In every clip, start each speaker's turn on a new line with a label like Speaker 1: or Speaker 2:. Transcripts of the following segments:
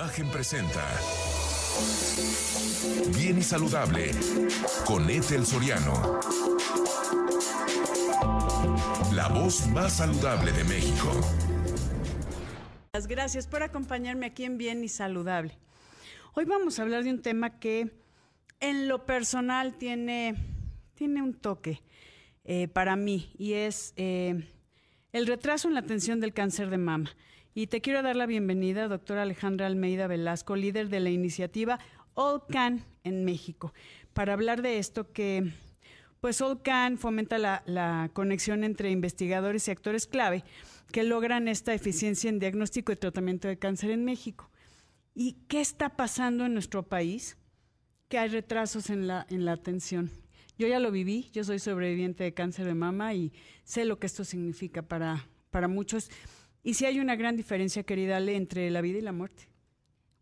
Speaker 1: Imagen presenta Bien y Saludable con Ethel Soriano. La voz más saludable de México.
Speaker 2: Gracias por acompañarme aquí en Bien y Saludable. Hoy vamos a hablar de un tema que en lo personal tiene, tiene un toque eh, para mí y es eh, el retraso en la atención del cáncer de mama. Y te quiero dar la bienvenida, doctora Alejandra Almeida Velasco, líder de la iniciativa All Can en México, para hablar de esto que, pues All Can fomenta la, la conexión entre investigadores y actores clave que logran esta eficiencia en diagnóstico y tratamiento de cáncer en México. ¿Y qué está pasando en nuestro país? Que hay retrasos en la, en la atención. Yo ya lo viví, yo soy sobreviviente de cáncer de mama y sé lo que esto significa para, para muchos. Y si hay una gran diferencia, querida Ale, entre la vida y la muerte.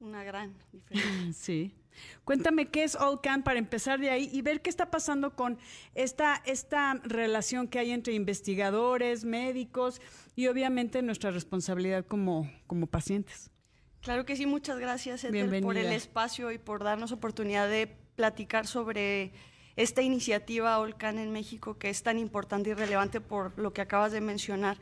Speaker 3: Una gran diferencia.
Speaker 2: sí. Cuéntame qué es All Can para empezar de ahí y ver qué está pasando con esta, esta relación que hay entre investigadores, médicos y obviamente nuestra responsabilidad como, como pacientes.
Speaker 3: Claro que sí, muchas gracias por el espacio y por darnos oportunidad de platicar sobre esta iniciativa All Can en México que es tan importante y relevante por lo que acabas de mencionar.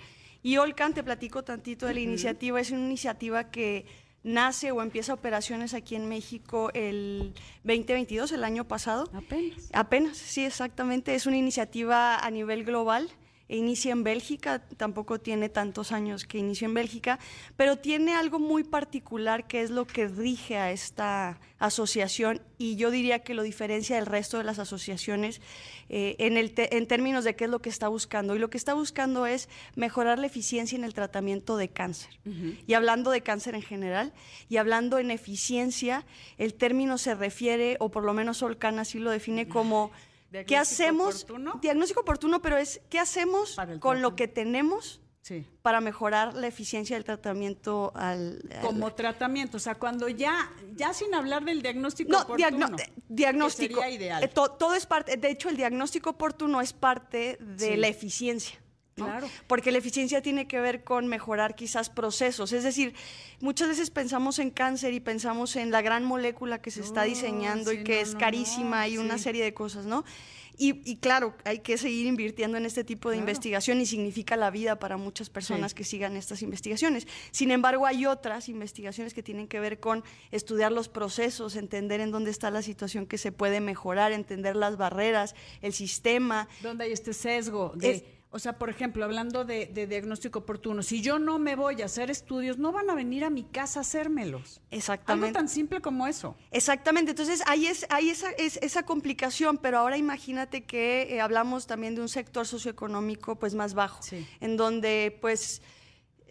Speaker 3: Y Olcan, te platico tantito de la iniciativa, es una iniciativa que nace o empieza operaciones aquí en México el 2022, el año pasado.
Speaker 2: Apenas.
Speaker 3: Apenas, sí, exactamente. Es una iniciativa a nivel global inicia en Bélgica, tampoco tiene tantos años que inició en Bélgica, pero tiene algo muy particular que es lo que rige a esta asociación y yo diría que lo diferencia del resto de las asociaciones eh, en, el en términos de qué es lo que está buscando. Y lo que está buscando es mejorar la eficiencia en el tratamiento de cáncer. Y hablando de cáncer en general, y hablando en eficiencia, el término se refiere, o por lo menos Solcan así lo define como ¿Qué hacemos? Oportuno? Diagnóstico oportuno, pero es ¿qué hacemos con lo que tenemos para mejorar la eficiencia del tratamiento al,
Speaker 2: como tratamiento, o sea, cuando ya ya sin hablar del diagnóstico oportuno.
Speaker 3: Eh, diagnóstico
Speaker 2: sería ideal. Eh,
Speaker 3: todo es parte, de hecho el diagnóstico oportuno es parte de la eficiencia.
Speaker 2: Claro.
Speaker 3: Porque la eficiencia tiene que ver con mejorar quizás procesos. Es decir, muchas veces pensamos en cáncer y pensamos en la gran molécula que se está diseñando y que es carísima y una serie de cosas, ¿no? Y, claro, hay que seguir invirtiendo en este tipo de investigación y significa la vida para muchas personas que sigan estas investigaciones. Sin embargo, hay otras investigaciones que tienen que ver con estudiar los procesos, entender en dónde está la situación que se puede mejorar, entender las barreras, el sistema.
Speaker 2: ¿Dónde hay este sesgo de... O sea, por ejemplo, hablando de, diagnóstico oportuno, si yo no me voy a hacer estudios, no van a venir a mi casa a hacérmelos.
Speaker 3: Exactamente.
Speaker 2: Algo tan simple como eso.
Speaker 3: Exactamente. Entonces, hay, es, hay esa, es, esa complicación, pero ahora imagínate que eh, hablamos también de un sector socioeconómico pues más bajo, en donde pues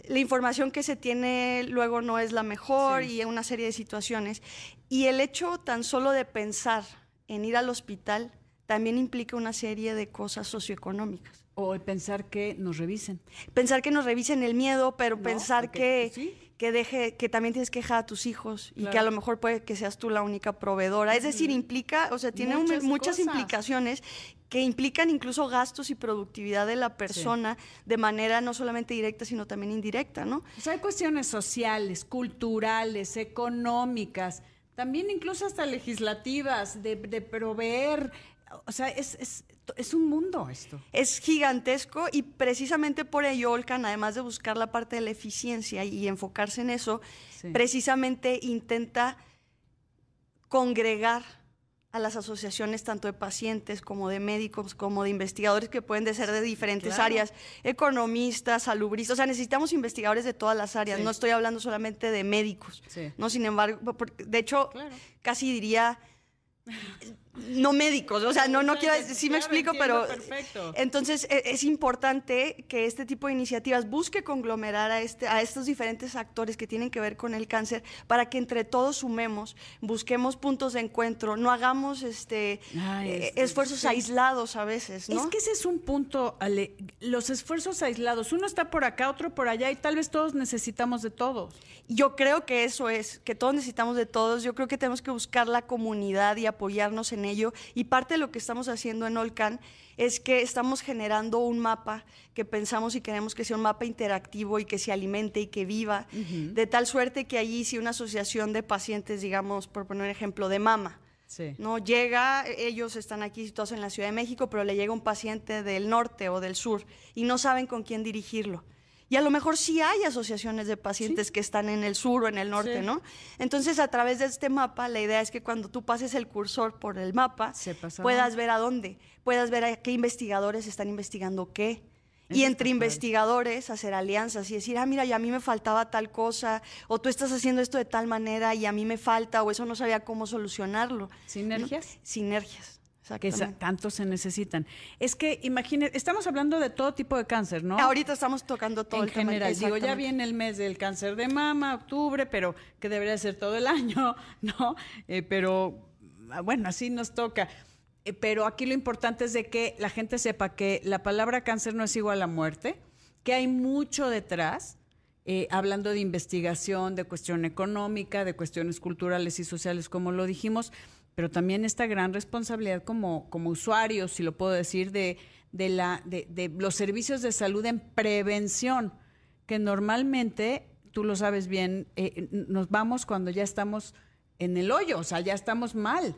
Speaker 3: la información que se tiene luego no es la mejor y una serie de situaciones. Y el hecho tan solo de pensar en ir al hospital también implica una serie de cosas socioeconómicas.
Speaker 2: O pensar que nos revisen.
Speaker 3: Pensar que nos revisen el miedo, pero pensar que, pues que deje, que también tienes que dejar a tus hijos y que a lo mejor puede que seas tú la única proveedora. Es decir, implica, o sea, tiene muchas, implicaciones que implican incluso gastos y productividad de la persona de manera no solamente directa, sino también indirecta, ¿no?
Speaker 2: O sea, hay cuestiones sociales, culturales, económicas, también incluso hasta legislativas, de, de proveer o sea, es, es, es, un mundo esto.
Speaker 3: Es gigantesco y precisamente por ello Olcan, además de buscar la parte de la eficiencia y enfocarse en eso, precisamente intenta congregar a las asociaciones tanto de pacientes como de médicos, como de investigadores que pueden ser de diferentes áreas, economistas, salubristas, o sea, necesitamos investigadores de todas las áreas, no estoy hablando solamente de médicos, no, sin embargo, de hecho, casi diría no médicos, o sea, no, no quiero decir, sí me explico, pero entonces e, es, importante que este tipo de iniciativas busque conglomerar a, este, a estos diferentes actores que tienen que ver con el cáncer para que entre todos sumemos, busquemos puntos de encuentro, no hagamos este, eh, esfuerzos aislados a veces, ¿no?
Speaker 2: Es que ese es un punto, Ale, los esfuerzos aislados, uno está por acá, otro por allá y tal vez todos necesitamos de todos.
Speaker 3: Yo creo que eso es, que todos necesitamos de todos, yo creo que tenemos que buscar la comunidad y apoyarnos en en ello. Y parte de lo que estamos haciendo en Olcan es que estamos generando un mapa que pensamos y queremos que sea un mapa interactivo y que se alimente y que viva, de tal suerte que allí si una asociación de pacientes, digamos, por poner un ejemplo, de mama, no llega, ellos están aquí situados en la Ciudad de México, pero le llega un paciente del norte o del sur y no saben con quién dirigirlo. Y a lo mejor sí hay asociaciones de pacientes que están en el sur o en el norte, ¿no? Entonces, a través de este mapa, la idea es que cuando tú pases el cursor por el mapa, puedas ver a dónde, puedas ver a qué investigadores están investigando qué y entre investigadores hacer alianzas y decir, ah, mira, y a mí me faltaba tal cosa, o tú estás haciendo esto de tal manera y a mí me falta, o eso no sabía cómo solucionarlo.
Speaker 2: ¿Sinergias?
Speaker 3: Sinergias.
Speaker 2: Que tanto se necesitan. Es que imagínate, estamos hablando de todo tipo de cáncer, ¿no?
Speaker 3: Ahorita estamos tocando todo
Speaker 2: en el general. Digo, ya viene el mes del cáncer de mama, octubre, pero que debería ser todo el año, ¿no? Eh, pero ah, bueno, así nos toca. Eh, pero aquí lo importante es de que la gente sepa que la palabra cáncer no es igual a muerte, que hay mucho detrás, eh, hablando de investigación, de cuestión económica, de cuestiones culturales y sociales, como lo dijimos, pero también esta gran responsabilidad como, como usuarios, si lo puedo decir, de, de, la, de, los servicios de salud en prevención, que normalmente, tú lo sabes bien, eh, nos vamos cuando ya estamos en el hoyo, o sea, ya estamos mal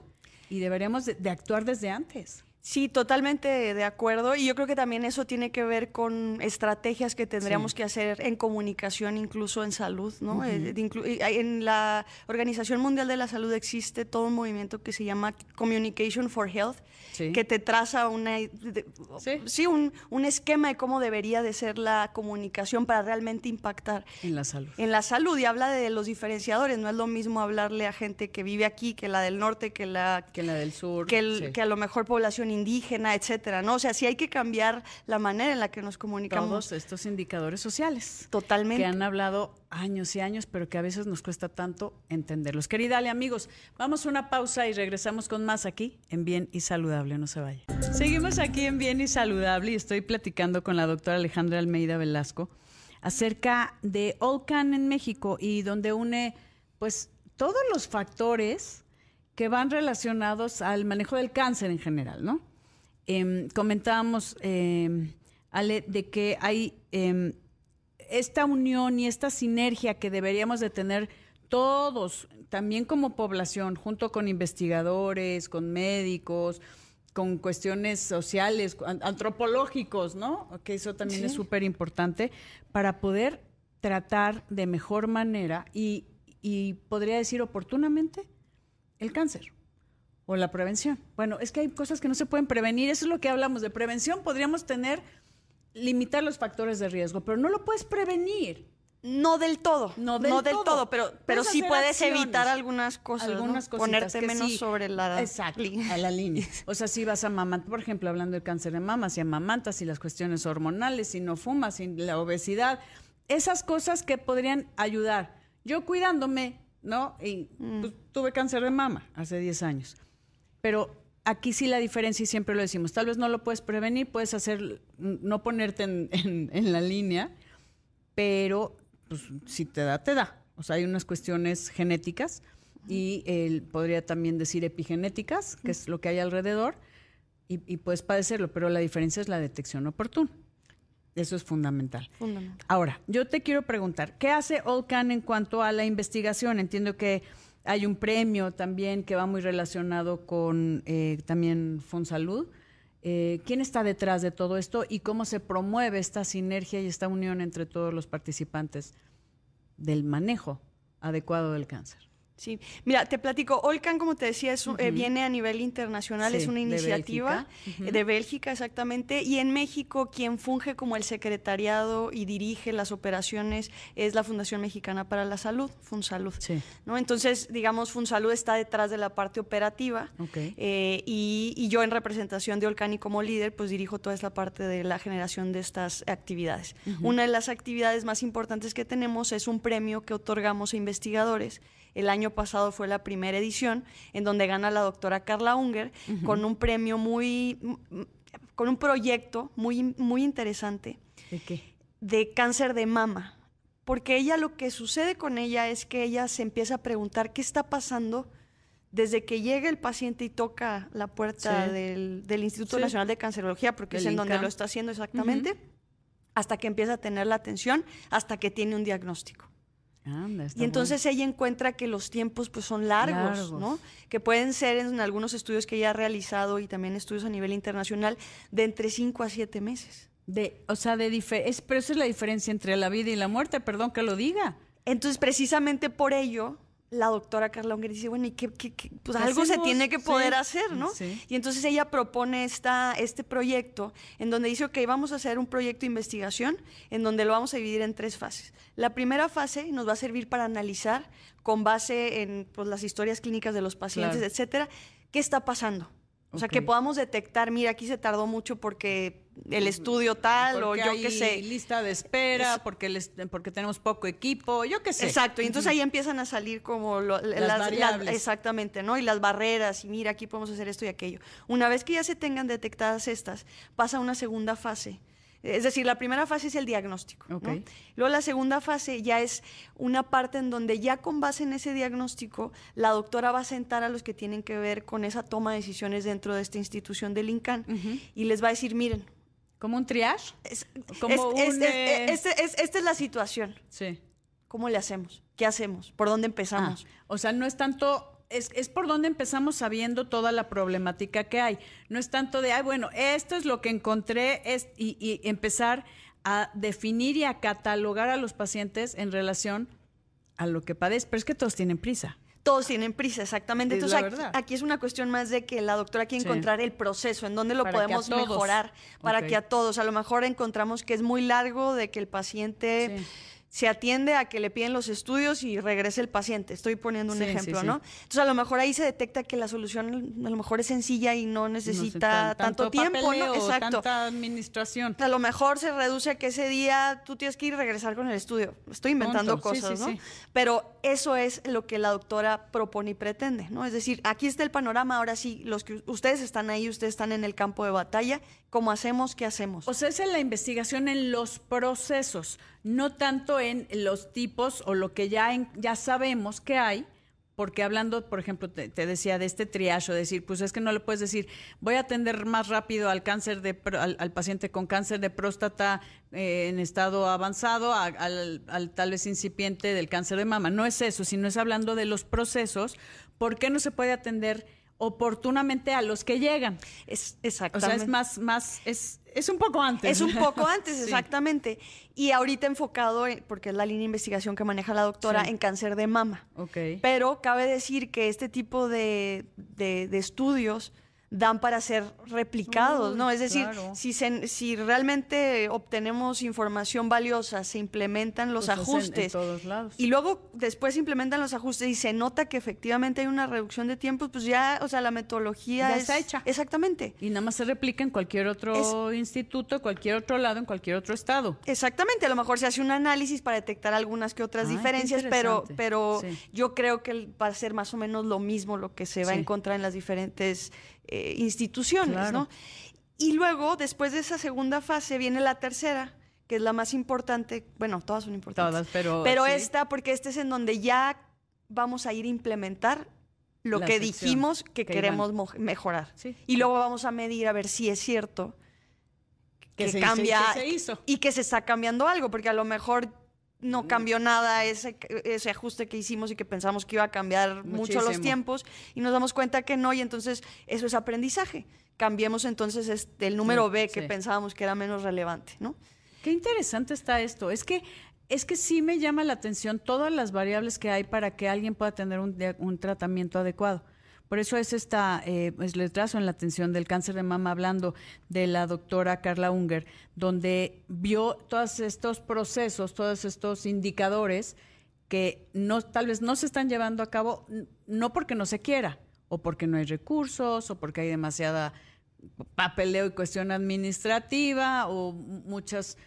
Speaker 2: y deberíamos de, actuar desde antes.
Speaker 3: Sí, totalmente de acuerdo. Y yo creo que también eso tiene que ver con estrategias que tendríamos que hacer en comunicación, incluso en salud. ¿no? Eh, en la Organización Mundial de la Salud existe todo un movimiento que se llama Communication for Health, que te traza una, sí. un, un, esquema de cómo debería de ser la comunicación para realmente impactar.
Speaker 2: En la salud.
Speaker 3: En la salud. Y habla de los diferenciadores. No es lo mismo hablarle a gente que vive aquí, que la del norte, que la,
Speaker 2: que la del sur.
Speaker 3: Que, el, que a lo mejor población indígena, etcétera, ¿no? O sea, sí hay que cambiar la manera en la que nos comunicamos.
Speaker 2: Todos estos indicadores sociales.
Speaker 3: Totalmente.
Speaker 2: Que han hablado años y años, pero que a veces nos cuesta tanto entenderlos. Querida Ale, amigos, vamos a una pausa y regresamos con más aquí en Bien y Saludable. No se vaya. Seguimos aquí en Bien y Saludable y estoy platicando con la doctora Alejandra Almeida Velasco acerca de Olcan en México y donde une pues todos los factores que van relacionados al manejo del cáncer en general, ¿no? Em, comentábamos, em, Ale, de que hay em, esta unión y esta sinergia que deberíamos de tener todos, también como población, junto con investigadores, con médicos, con cuestiones sociales, antropológicos, ¿no? Que eso también es súper importante para poder tratar de mejor manera y, y podría decir oportunamente el cáncer o la prevención. Bueno, es que hay cosas que no se pueden prevenir, eso es lo que hablamos de prevención, podríamos tener, limitar los factores de riesgo, pero no lo puedes prevenir.
Speaker 3: No del todo, no del, todo. pero, pero sí puedes evitar algunas cosas, algunas ¿no? ponerte menos sobre la
Speaker 2: Exacto, a la línea. O sea, si vas a amamantar, por ejemplo, hablando del cáncer de mama, si amamantas, y las cuestiones hormonales, si no fumas, si la obesidad, esas cosas que podrían ayudar. Yo cuidándome, ¿no? Y mm. pues, tuve cáncer de mama hace 10 años. Pero aquí sí la diferencia, y siempre lo decimos, tal vez no lo puedes prevenir, puedes hacer, no ponerte en, la línea, pero pues, si te da, te da. O sea, hay unas cuestiones genéticas y podría también decir epigenéticas, que es lo que hay alrededor, y, y puedes padecerlo, pero la diferencia es la detección oportuna. Eso es fundamental. fundamental. Ahora, yo te quiero preguntar, ¿qué hace Olcan en cuanto a la investigación? Entiendo que hay un premio también que va muy relacionado con eh, también Fonsalud. Eh, ¿Quién está detrás de todo esto y cómo se promueve esta sinergia y esta unión entre todos los participantes del manejo adecuado del cáncer?
Speaker 3: Sí, mira, te platico, Olcan, como te decía, eh, viene a nivel internacional, es una iniciativa de Bélgica. exactamente, y en México quien funge como el secretariado y dirige las operaciones es la Fundación Mexicana para la Salud, FunSalud. Sí. ¿no? Entonces, digamos, FunSalud está detrás de la parte operativa eh, y, yo en representación de Olcan y como líder, pues dirijo toda esta parte de la generación de estas actividades. Una de las actividades más importantes que tenemos es un premio que otorgamos a investigadores el año pasado fue la primera edición, en donde gana la doctora Carla Unger con un premio muy, con un proyecto muy, muy interesante.
Speaker 2: ¿De qué?
Speaker 3: De cáncer de mama. Porque ella lo que sucede con ella es que ella se empieza a preguntar qué está pasando desde que llega el paciente y toca la puerta del, Instituto Nacional de Cancerología, porque es en donde lo está haciendo exactamente, hasta que empieza a tener la atención, hasta que tiene un diagnóstico. Y entonces ella encuentra que los tiempos pues son largos, ¿no? Que pueden ser en algunos estudios que ella ha realizado y también estudios a nivel internacional de entre 5 a 7 meses.
Speaker 2: De, o sea, de es, pero esa es la diferencia entre la vida y la muerte, perdón que lo diga.
Speaker 3: Entonces, precisamente por ello, la doctora Carla Unger dice, bueno, ¿y qué, pues algo se tiene que poder hacer, ¿no? Y entonces ella propone esta, este proyecto en donde dice, ok, vamos a hacer un proyecto de investigación en donde lo vamos a dividir en tres fases. La primera fase nos va a servir para analizar con base en pues, las historias clínicas de los pacientes, etcétera, qué está pasando. O sea, que podamos detectar, mira, aquí se tardó mucho porque el estudio tal o yo qué sé.
Speaker 2: lista de espera, porque, porque tenemos poco equipo, yo qué sé.
Speaker 3: Exacto, y entonces ahí empiezan a salir como las, variables. exactamente, ¿no? Y las barreras, y mira, aquí podemos hacer esto y aquello. Una vez que ya se tengan detectadas estas, pasa una segunda fase es decir, la primera fase es el diagnóstico. Luego la segunda fase ya es una parte en donde ya con base en ese diagnóstico, la doctora va a sentar a los que tienen que ver con esa toma de decisiones dentro de esta institución del INCAN y les va a decir, miren.
Speaker 2: ¿Como un triage?
Speaker 3: Como esta es la situación. Sí. ¿Cómo le hacemos? ¿Qué hacemos? ¿Por dónde empezamos?
Speaker 2: Ah, o sea, no es tanto es, es, por donde empezamos sabiendo toda la problemática que hay. No es tanto de, ay, bueno, esto es lo que encontré es, y, empezar a definir y a catalogar a los pacientes en relación a lo que padecen. Pero es que todos tienen prisa.
Speaker 3: Todos tienen prisa, exactamente. Entonces, aquí, es una cuestión más de que la doctora quiere encontrar el proceso, en dónde lo podemos mejorar, para que a todos, a lo mejor encontramos que es muy largo, de que el paciente se atiende a que le piden los estudios y regrese el paciente. Estoy poniendo un ejemplo, ¿no? Entonces, a lo mejor ahí se detecta que la solución a lo mejor es sencilla y no necesita tanto, tiempo, ¿no?
Speaker 2: Exacto. Tanta administración.
Speaker 3: A lo mejor se reduce a que ese día tú tienes que ir y regresar con el estudio. Estoy inventando cosas, ¿no? Pero eso es lo que la doctora propone y pretende, ¿no? Es decir, aquí está el panorama, ahora sí, los que ustedes están ahí, ustedes están en el campo de batalla, ¿cómo hacemos? ¿Qué hacemos?
Speaker 2: O sea, es la investigación en los procesos, no tanto en los tipos o lo que ya, ya sabemos que hay, porque hablando, por ejemplo, te, decía de este triage, decir, pues es que no le puedes decir, voy a atender más rápido al cáncer de al, paciente con cáncer de próstata eh, en estado avanzado, al, al, tal vez incipiente del cáncer de mama. No es eso, sino es hablando de los procesos. ¿Por qué no se puede atender oportunamente a los que llegan.
Speaker 3: Es, exactamente.
Speaker 2: O sea, es más, más, es, es un poco antes.
Speaker 3: Es un poco antes, exactamente. Y ahorita enfocado, porque es la línea de investigación que maneja la doctora, en cáncer de mama.
Speaker 2: Ok.
Speaker 3: Pero cabe decir que este tipo de, de, de estudios dan para ser replicados, ¿no? Es decir, si, si realmente obtenemos información valiosa, se implementan los pues ajustes y luego después se implementan los ajustes y se nota que efectivamente hay una reducción de tiempos, pues ya, o sea, la metodología
Speaker 2: ya está hecha.
Speaker 3: Exactamente.
Speaker 2: Y nada más se replica en cualquier otro instituto, cualquier otro lado, en cualquier otro estado.
Speaker 3: Exactamente, a lo mejor se hace un análisis para detectar algunas que otras diferencias, pero pero yo creo que va a ser más o menos lo mismo lo que se va a encontrar en las diferentes eh, instituciones, ¿no? Y luego, después de esa segunda fase, viene la tercera, que es la más importante. Bueno, todas son importantes.
Speaker 2: Todas, pero.
Speaker 3: Pero esta, porque este es en donde ya vamos a ir a implementar lo que dijimos que, queremos mejorar. Y luego vamos a medir a ver si es cierto que, se cambia y que se está cambiando algo, porque a lo mejor no cambió nada ese, ese ajuste que hicimos y que pensamos que iba a cambiar mucho los tiempos y nos damos cuenta que no y entonces eso es aprendizaje. Cambiemos entonces este, el número B que pensábamos que era menos relevante, ¿no?
Speaker 2: Qué interesante está esto. Es que es que sí me llama la atención todas las variables que hay para que alguien pueda tener un, un tratamiento adecuado. Por eso es esta, eh, pues trazo en la atención del cáncer de mama hablando de la doctora Carla Unger, donde vio todos estos procesos, todos estos indicadores que no, tal vez no se están llevando a cabo, no porque no se quiera, o porque no hay recursos, o porque hay demasiada papeleo y cuestión administrativa, o muchas,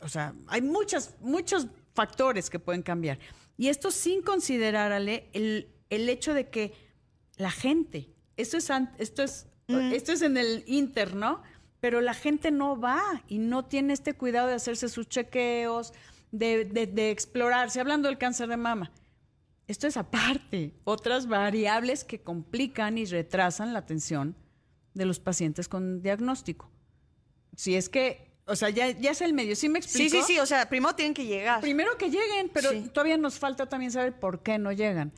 Speaker 2: o sea, hay muchas, muchos factores que pueden cambiar. Y esto sin considerar, el, el hecho de que la gente. Esto es, esto es, mm. esto es en el interno, pero la gente no va y no tiene este cuidado de hacerse sus chequeos, de, de, explorarse. Hablando del cáncer de mama, esto es aparte, otras variables que complican y retrasan la atención de los pacientes con diagnóstico. Si es que, o sea, ya, ya es el medio, ¿sí me explico?
Speaker 3: Sí, sí, sí, o sea, primero tienen que llegar.
Speaker 2: Primero que lleguen, pero todavía nos falta también saber por qué no llegan.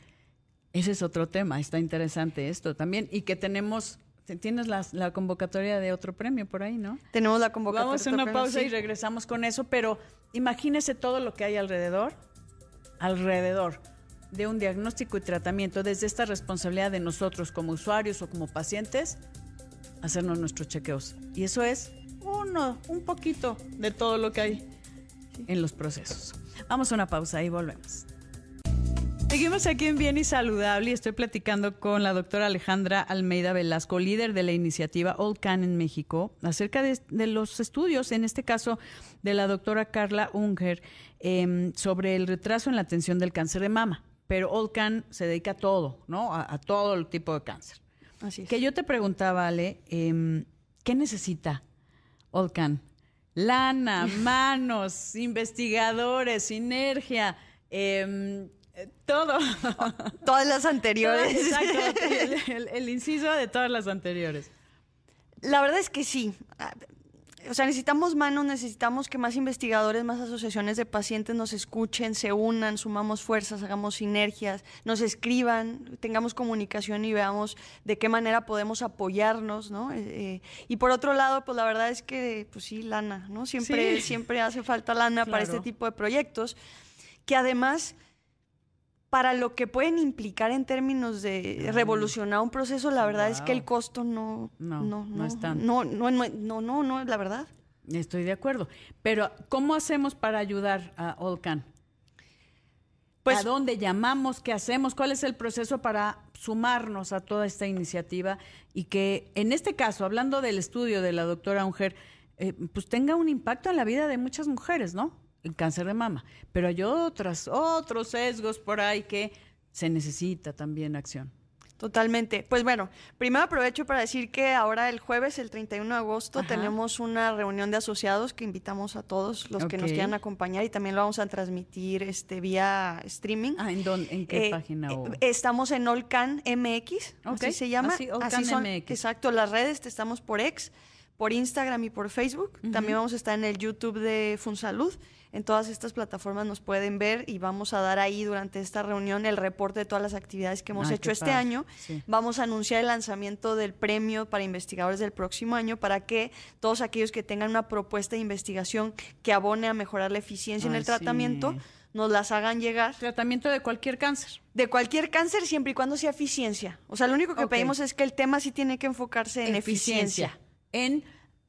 Speaker 2: Ese es otro tema, está interesante esto también, y que tenemos Tienes la, convocatoria de otro premio por ahí, ¿no?
Speaker 3: Tenemos la convocatoria.
Speaker 2: Vamos a una pausa y regresamos con eso, pero imagínese todo lo que hay alrededor, alrededor de un diagnóstico y tratamiento, desde esta responsabilidad de nosotros como usuarios o como pacientes, hacernos nuestros chequeos. Y eso es uno, un poquito de todo lo que hay en los procesos. Vamos a una pausa y volvemos. Seguimos aquí en Bien y Saludable y estoy platicando con la doctora Alejandra Almeida Velasco, líder de la iniciativa All Can en México, acerca de, los estudios, en este caso de la doctora Carla Unger, em, sobre el retraso en la atención del cáncer de mama. Pero All Can se dedica a todo, ¿no? A, todo el tipo de cáncer. Así es. Que yo te preguntaba, Ale, em, ¿qué necesita All Can? Lana, manos, investigadores, sinergia. Eh, todo.
Speaker 3: Todas las anteriores.
Speaker 2: Exacto, el, inciso de todas las anteriores.
Speaker 3: La verdad es que sí. O sea, necesitamos manos, necesitamos que más investigadores, más asociaciones de pacientes nos escuchen, se unan, sumamos fuerzas, hagamos sinergias, nos escriban, tengamos comunicación y veamos de qué manera podemos apoyarnos, ¿no? Eh, eh, y por otro lado, pues la verdad es que, pues sí, lana, ¿no? Siempre, siempre hace falta lana para este tipo de proyectos, que además para lo que pueden implicar en términos de revolucionar un proceso, la verdad es que el costo no no no, no, es No, no, no, no, no, la verdad.
Speaker 2: Estoy de acuerdo. Pero, ¿cómo hacemos para ayudar a Olcan? Pues, ¿A dónde llamamos? ¿Qué hacemos? ¿Cuál es el proceso para sumarnos a toda esta iniciativa? Y que, en este caso, hablando del estudio de la doctora Unger, eh, pues tenga un impacto en la vida de muchas mujeres, ¿no? El cáncer de mama. Pero hay otras, otros sesgos por ahí que se necesita también acción.
Speaker 3: Totalmente. Pues bueno, primero aprovecho para decir que ahora el jueves, el 31 de agosto, tenemos una reunión de asociados que invitamos a todos los que nos quieran acompañar y también lo vamos a transmitir este vía streaming.
Speaker 2: Ah, ¿en, dónde, en qué eh, página?
Speaker 3: Eh, estamos en Olcan MX, así se llama. así son, MX. Exacto, las redes, estamos por X, por Instagram y por Facebook. También vamos a estar en el YouTube de Funsalud. En todas estas plataformas nos pueden ver y vamos a dar ahí durante esta reunión el reporte de todas las actividades que hemos hecho este año. Vamos a anunciar el lanzamiento del premio para investigadores del próximo año para que todos aquellos que tengan una propuesta de investigación que abone a mejorar la eficiencia en el tratamiento nos las hagan llegar.
Speaker 2: Tratamiento de cualquier cáncer.
Speaker 3: De cualquier cáncer siempre y cuando sea eficiencia. O sea, lo único que pedimos es que el tema sí tiene que enfocarse en eficiencia.
Speaker 2: En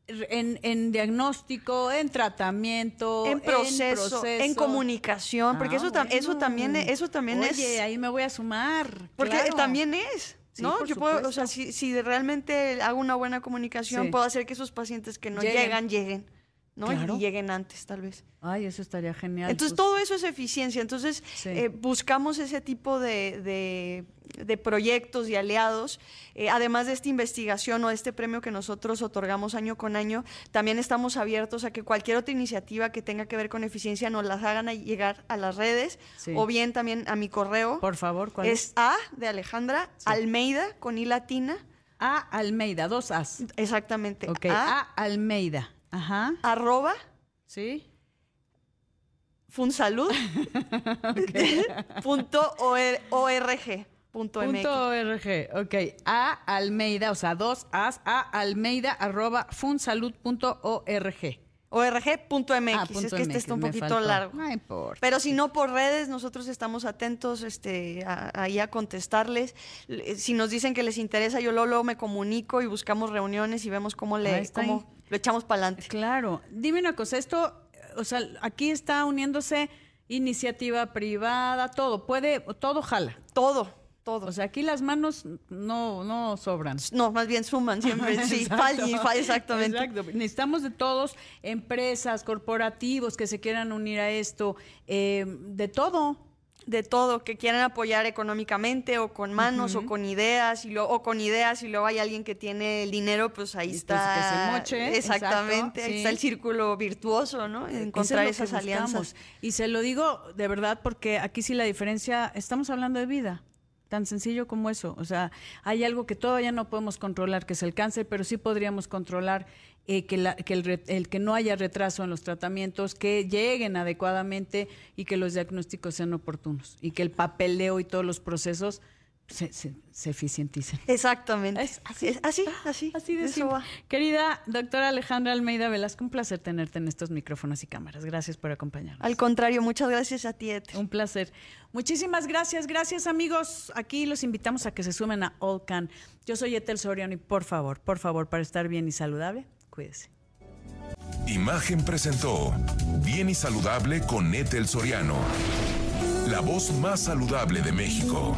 Speaker 2: en, diagnóstico, en tratamiento,
Speaker 3: en proceso, en, comunicación, porque eso, ah, eso también, eso también es.
Speaker 2: Oye, ahí me voy a sumar.
Speaker 3: Porque también es. ¿no? Yo puedo, o sea, si, si, realmente hago una buena comunicación, puedo hacer que esos pacientes que no llegan, lleguen. ¿No? Y lleguen antes, tal vez.
Speaker 2: Ay, eso estaría genial.
Speaker 3: Entonces, pues. todo eso es eficiencia. Entonces, eh, buscamos ese tipo de, de, proyectos y aliados. Eh, además de esta investigación o de este premio que nosotros otorgamos año con año, también estamos abiertos a que cualquier otra iniciativa que tenga que ver con eficiencia nos las hagan llegar a las redes o bien también a mi correo.
Speaker 2: Por favor, ¿cuál
Speaker 3: es? A de Alejandra Almeida con I latina.
Speaker 2: A Almeida, dos As.
Speaker 3: Exactamente.
Speaker 2: A Almeida. Ajá.
Speaker 3: Arroba.
Speaker 2: Sí.
Speaker 3: Funsalud. punto org.
Speaker 2: Punto, org, ok. A Almeida, o sea, dos As, a Almeida, arroba funsalud.org.
Speaker 3: org.mx. Ah, es que este está un poquito largo.
Speaker 2: No importa.
Speaker 3: Pero si no por redes, nosotros estamos atentos este, ahí a contestarles. Si nos dicen que les interesa, yo luego, me comunico y buscamos reuniones y vemos cómo le cómo lo echamos para adelante.
Speaker 2: Claro. Dime una cosa, esto, o sea, aquí está uniéndose iniciativa privada, todo, puede, todo jala.
Speaker 3: Todo, todo.
Speaker 2: O sea, aquí las manos no, no sobran.
Speaker 3: No, más bien suman siempre. sí, falla, exactamente.
Speaker 2: Exacto. Necesitamos de todos, empresas, corporativos que se quieran unir a esto, eh, de todo.
Speaker 3: De todo, que quieran apoyar económicamente o con manos o con ideas y lo, o con ideas y luego hay alguien que tiene el dinero, pues ahí está.
Speaker 2: que se moche.
Speaker 3: Exactamente, ahí está el círculo virtuoso, ¿no? Encontrar esas alianzas.
Speaker 2: Y se lo digo de verdad porque aquí sí la diferencia, estamos hablando de vida. Tan sencillo como eso. O sea, hay algo que todavía no podemos controlar, que es el cáncer, pero sí podríamos controlar eh, que, el, que no haya retraso en los tratamientos, que lleguen adecuadamente y que los diagnósticos sean oportunos y que el papeleo y todos los procesos se, se, eficienticen.
Speaker 3: Exactamente. así, así, así.
Speaker 2: Así de eso Querida doctora Alejandra Almeida Velasco, un placer tenerte en estos micrófonos y cámaras. Gracias por acompañarnos.
Speaker 3: Al contrario, muchas gracias a ti,
Speaker 2: Un placer. Muchísimas gracias, gracias amigos. Aquí los invitamos a que se sumen a All Can. Yo soy Etel Soriano y por favor, por favor, para estar bien y saludable, Cuídese.
Speaker 1: Imagen presentó Bien y Saludable con Etel Soriano. La voz más saludable de México.